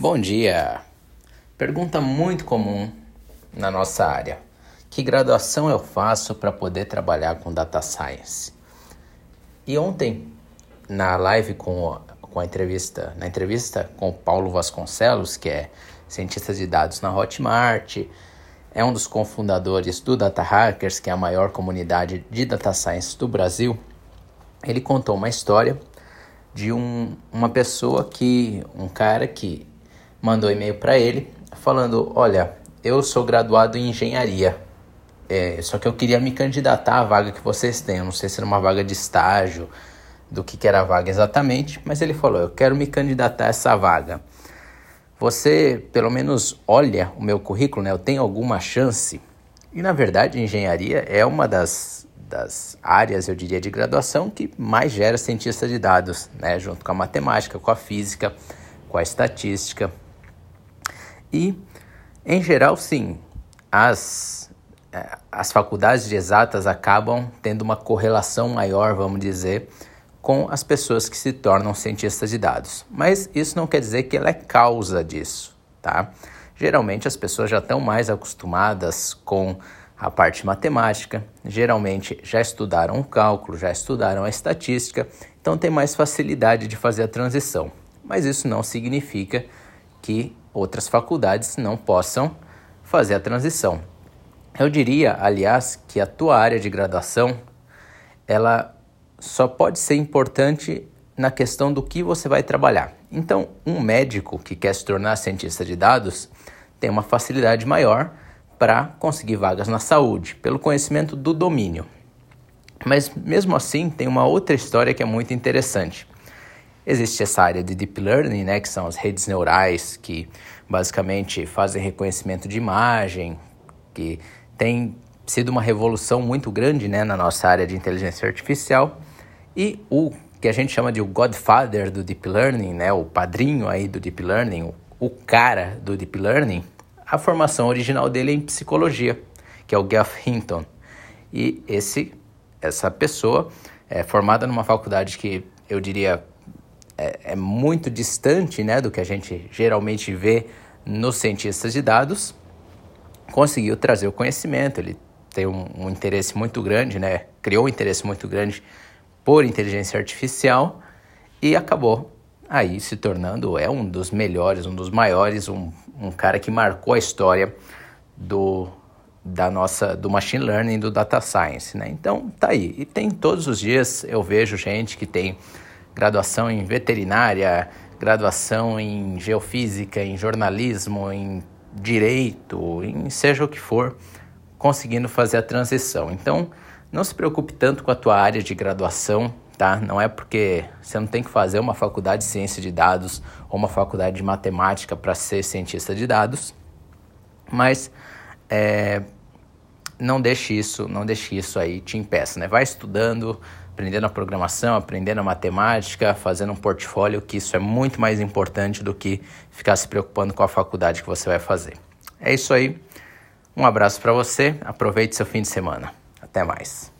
Bom dia! Pergunta muito comum na nossa área: que graduação eu faço para poder trabalhar com data science? E ontem, na live com, com a entrevista, na entrevista com o Paulo Vasconcelos, que é cientista de dados na Hotmart, é um dos cofundadores do Data Hackers, que é a maior comunidade de data science do Brasil. Ele contou uma história de um, uma pessoa que, um cara que mandou e-mail para ele falando: Olha, eu sou graduado em engenharia, é, só que eu queria me candidatar à vaga que vocês têm. Eu não sei se era uma vaga de estágio, do que, que era a vaga exatamente, mas ele falou: Eu quero me candidatar a essa vaga. Você pelo menos olha o meu currículo, né? Eu tenho alguma chance? E na verdade, engenharia é uma das, das áreas, eu diria, de graduação que mais gera cientista de dados, né? Junto com a matemática, com a física, com a estatística. E, em geral, sim, as, é, as faculdades de exatas acabam tendo uma correlação maior, vamos dizer, com as pessoas que se tornam cientistas de dados. Mas isso não quer dizer que ela é causa disso, tá? Geralmente as pessoas já estão mais acostumadas com a parte matemática, geralmente já estudaram o cálculo, já estudaram a estatística, então tem mais facilidade de fazer a transição. Mas isso não significa outras faculdades não possam fazer a transição. Eu diria, aliás, que a tua área de graduação ela só pode ser importante na questão do que você vai trabalhar. Então, um médico que quer se tornar cientista de dados tem uma facilidade maior para conseguir vagas na saúde, pelo conhecimento do domínio. Mas mesmo assim, tem uma outra história que é muito interessante. Existe essa área de deep learning, né, que são as redes neurais que basicamente fazem reconhecimento de imagem, que tem sido uma revolução muito grande, né, na nossa área de inteligência artificial. E o que a gente chama de o godfather do deep learning, né, o padrinho aí do deep learning, o, cara do deep learning, a formação original dele é em psicologia, que é o Geoff Hinton. E esse essa pessoa é formada numa faculdade que eu diria é, é muito distante né, do que a gente geralmente vê nos cientistas de dados, conseguiu trazer o conhecimento, ele tem um, um, interesse muito grande, né? criou um interesse muito grande por inteligência artificial e acabou aí se tornando é um dos melhores, um dos maiores, um, um cara que marcou a história do da nossa do machine learning, do data science, né? Então tá aí. E tem todos os dias eu vejo gente que tem graduação em veterinária, graduação em geofísica, em jornalismo, em direito, em seja o que for, conseguindo fazer a transição. Então, não se preocupe tanto com a tua área de graduação, tá? Não é porque você não tem que fazer uma faculdade de ciência de dados ou uma faculdade de matemática para ser cientista de dados, mas é, não deixe isso, não deixe isso aí te impeça, né? Vai estudando, aprendendo a programação, aprendendo a matemática, fazendo um portfólio, que isso é muito mais importante do que ficar se preocupando com a faculdade que você vai fazer. É isso aí. Um abraço para você. Aproveite seu fim de semana. Até mais.